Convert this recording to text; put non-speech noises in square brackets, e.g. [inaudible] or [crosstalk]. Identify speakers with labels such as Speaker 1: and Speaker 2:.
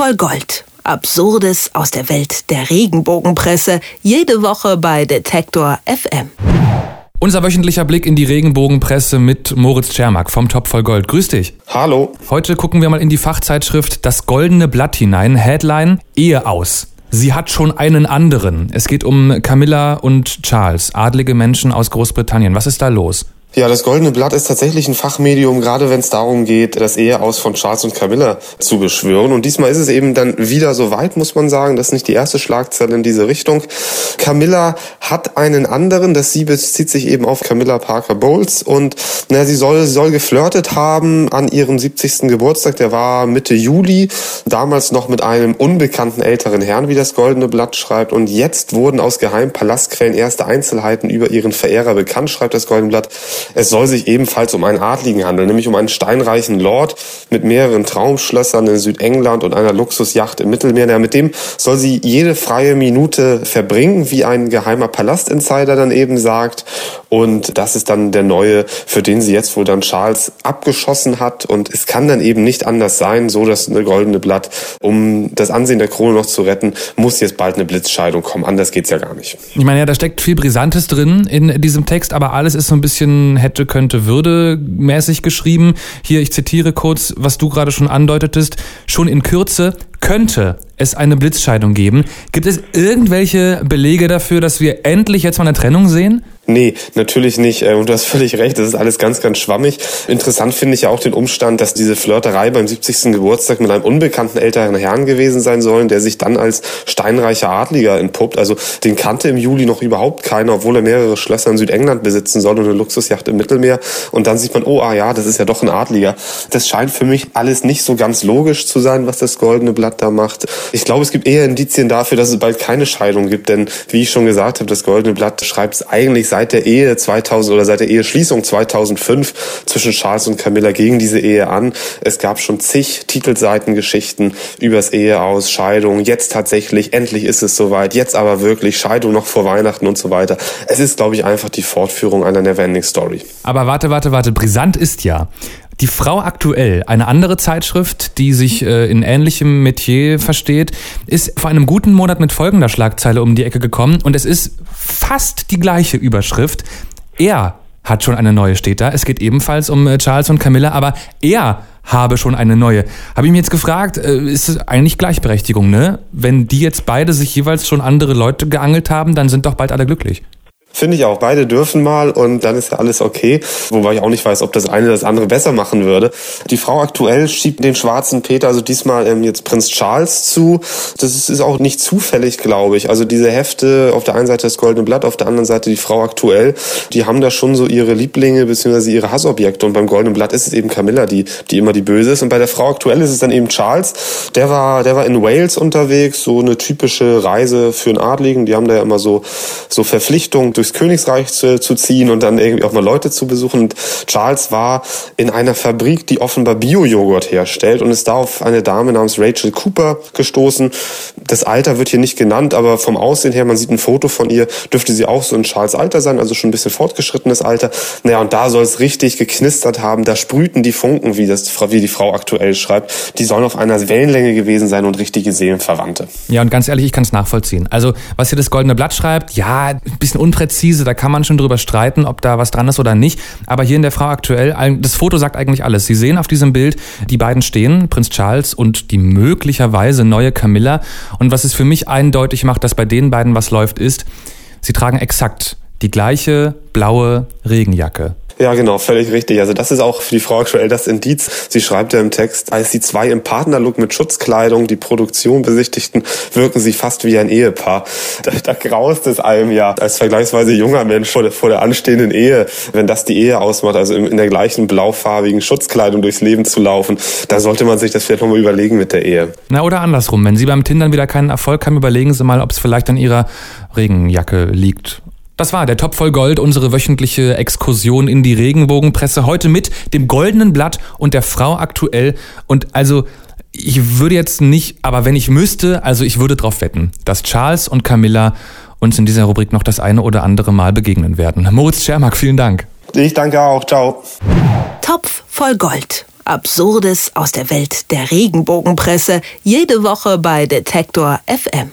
Speaker 1: voll Gold. Absurdes aus der Welt der Regenbogenpresse. Jede Woche bei Detektor FM.
Speaker 2: Unser wöchentlicher Blick in die Regenbogenpresse mit Moritz Czermak vom Top voll Gold. Grüß dich.
Speaker 3: Hallo.
Speaker 2: Heute gucken wir mal in die Fachzeitschrift Das Goldene Blatt hinein. Headline Ehe aus. Sie hat schon einen anderen. Es geht um Camilla und Charles, adlige Menschen aus Großbritannien. Was ist da los?
Speaker 3: Ja, das Goldene Blatt ist tatsächlich ein Fachmedium, gerade wenn es darum geht, das Eheaus von Charles und Camilla zu beschwören. Und diesmal ist es eben dann wieder so weit, muss man sagen. Das ist nicht die erste Schlagzeile in diese Richtung. Camilla hat einen anderen, das sie bezieht sich eben auf Camilla Parker Bowles. Und na, sie soll, soll geflirtet haben an ihrem 70. Geburtstag. Der war Mitte Juli, damals noch mit einem unbekannten älteren Herrn, wie das Goldene Blatt schreibt. Und jetzt wurden aus geheimen Palastquellen erste Einzelheiten über ihren Verehrer bekannt, schreibt das Goldene Blatt. Es soll sich ebenfalls um einen Adligen handeln, nämlich um einen steinreichen Lord mit mehreren Traumschlössern in Südengland und einer Luxusjacht im Mittelmeer. Ja, mit dem soll sie jede freie Minute verbringen, wie ein geheimer Palastinsider dann eben sagt. Und das ist dann der neue, für den sie jetzt wohl dann Charles abgeschossen hat. Und es kann dann eben nicht anders sein, so dass eine goldene Blatt, um das Ansehen der Krone noch zu retten, muss jetzt bald eine Blitzscheidung kommen. Anders geht's ja gar nicht.
Speaker 2: Ich meine, ja, da steckt viel Brisantes drin in diesem Text, aber alles ist so ein bisschen hätte, könnte, würde mäßig geschrieben. Hier, ich zitiere kurz, was du gerade schon andeutetest. Schon in Kürze könnte es eine Blitzscheidung geben. Gibt es irgendwelche Belege dafür, dass wir endlich jetzt mal eine Trennung sehen?
Speaker 3: Nee, natürlich nicht. Äh, und du hast völlig recht, das ist alles ganz, ganz schwammig. Interessant finde ich ja auch den Umstand, dass diese Flirterei beim 70. Geburtstag mit einem unbekannten älteren Herrn gewesen sein sollen, der sich dann als steinreicher Adliger entpuppt. Also den kannte im Juli noch überhaupt keiner, obwohl er mehrere Schlösser in Südengland besitzen soll und eine Luxusjacht im Mittelmeer. Und dann sieht man, oh ah ja, das ist ja doch ein Adliger. Das scheint für mich alles nicht so ganz logisch zu sein, was das Goldene Blatt da macht. Ich glaube, es gibt eher Indizien dafür, dass es bald keine Scheidung gibt, denn wie ich schon gesagt habe, das Goldene Blatt schreibt es eigentlich seit der Ehe 2000 oder seit der Eheschließung 2005 zwischen Charles und Camilla gegen diese Ehe an. Es gab schon zig Titelseitengeschichten übers Ehe aus, Scheidung. Jetzt tatsächlich, endlich ist es soweit. Jetzt aber wirklich Scheidung noch vor Weihnachten und so weiter. Es ist, glaube ich, einfach die Fortführung einer Neverending Story.
Speaker 2: Aber warte, warte, warte. Brisant ist ja, die Frau aktuell, eine andere Zeitschrift, die sich äh, in ähnlichem Metier versteht, ist vor einem guten Monat mit folgender Schlagzeile um die Ecke gekommen und es ist fast die gleiche Überschrift. Er hat schon eine neue, steht da. Es geht ebenfalls um äh, Charles und Camilla, aber er habe schon eine neue. Habe ich mir jetzt gefragt, äh, ist es eigentlich Gleichberechtigung, ne? Wenn die jetzt beide sich jeweils schon andere Leute geangelt haben, dann sind doch bald alle glücklich.
Speaker 3: Finde ich auch. Beide dürfen mal und dann ist ja alles okay. Wobei ich auch nicht weiß, ob das eine das andere besser machen würde. Die Frau aktuell schiebt den schwarzen Peter, also diesmal ähm, jetzt Prinz Charles zu. Das ist auch nicht zufällig, glaube ich. Also diese Hefte, auf der einen Seite das Goldene Blatt, auf der anderen Seite die Frau aktuell, die haben da schon so ihre Lieblinge bzw. ihre Hassobjekte. Und beim Goldenen Blatt ist es eben Camilla, die, die immer die Böse ist. Und bei der Frau aktuell ist es dann eben Charles. Der war, der war in Wales unterwegs, so eine typische Reise für einen Adligen. Die haben da ja immer so, so Verpflichtungen durchs Königsreich zu, zu ziehen und dann irgendwie auch mal Leute zu besuchen. Und Charles war in einer Fabrik, die offenbar Bio-Joghurt herstellt und ist da auf eine Dame namens Rachel Cooper gestoßen. Das Alter wird hier nicht genannt, aber vom Aussehen her, man sieht ein Foto von ihr, dürfte sie auch so in Charles Alter sein, also schon ein bisschen fortgeschrittenes Alter. Naja, und da soll es richtig geknistert haben, da sprühten die Funken, wie, das, wie die Frau aktuell schreibt. Die sollen auf einer Wellenlänge gewesen sein und richtige Seelenverwandte.
Speaker 2: Ja, und ganz ehrlich, ich kann es nachvollziehen. Also, was hier das Goldene Blatt schreibt, ja, ein bisschen unpräzise präzise, da kann man schon drüber streiten, ob da was dran ist oder nicht. Aber hier in der Frau aktuell, das Foto sagt eigentlich alles. Sie sehen auf diesem Bild, die beiden stehen, Prinz Charles und die möglicherweise neue Camilla. Und was es für mich eindeutig macht, dass bei den beiden was läuft, ist, sie tragen exakt die gleiche blaue Regenjacke.
Speaker 3: Ja, genau, völlig richtig. Also das ist auch für die Frau aktuell das Indiz. Sie schreibt ja im Text, als die zwei im Partnerlook mit Schutzkleidung die Produktion besichtigten, wirken sie fast wie ein Ehepaar. [laughs] Da, da graust es einem ja als vergleichsweise junger Mensch vor der, vor der anstehenden Ehe, wenn das die Ehe ausmacht, also in, in der gleichen blaufarbigen Schutzkleidung durchs Leben zu laufen. Da sollte man sich das vielleicht nochmal überlegen mit der Ehe.
Speaker 2: Na oder andersrum, wenn Sie beim Tindern wieder keinen Erfolg haben, überlegen Sie mal, ob es vielleicht an Ihrer Regenjacke liegt das war der Top voll Gold, unsere wöchentliche Exkursion in die Regenbogenpresse. Heute mit dem Goldenen Blatt und der Frau aktuell. Und also, ich würde jetzt nicht, aber wenn ich müsste, also ich würde drauf wetten, dass Charles und Camilla uns in dieser Rubrik noch das eine oder andere Mal begegnen werden. Moritz Schermack, vielen Dank.
Speaker 3: Ich danke auch. Ciao.
Speaker 1: Topf voll Gold. Absurdes aus der Welt der Regenbogenpresse. Jede Woche bei Detektor FM.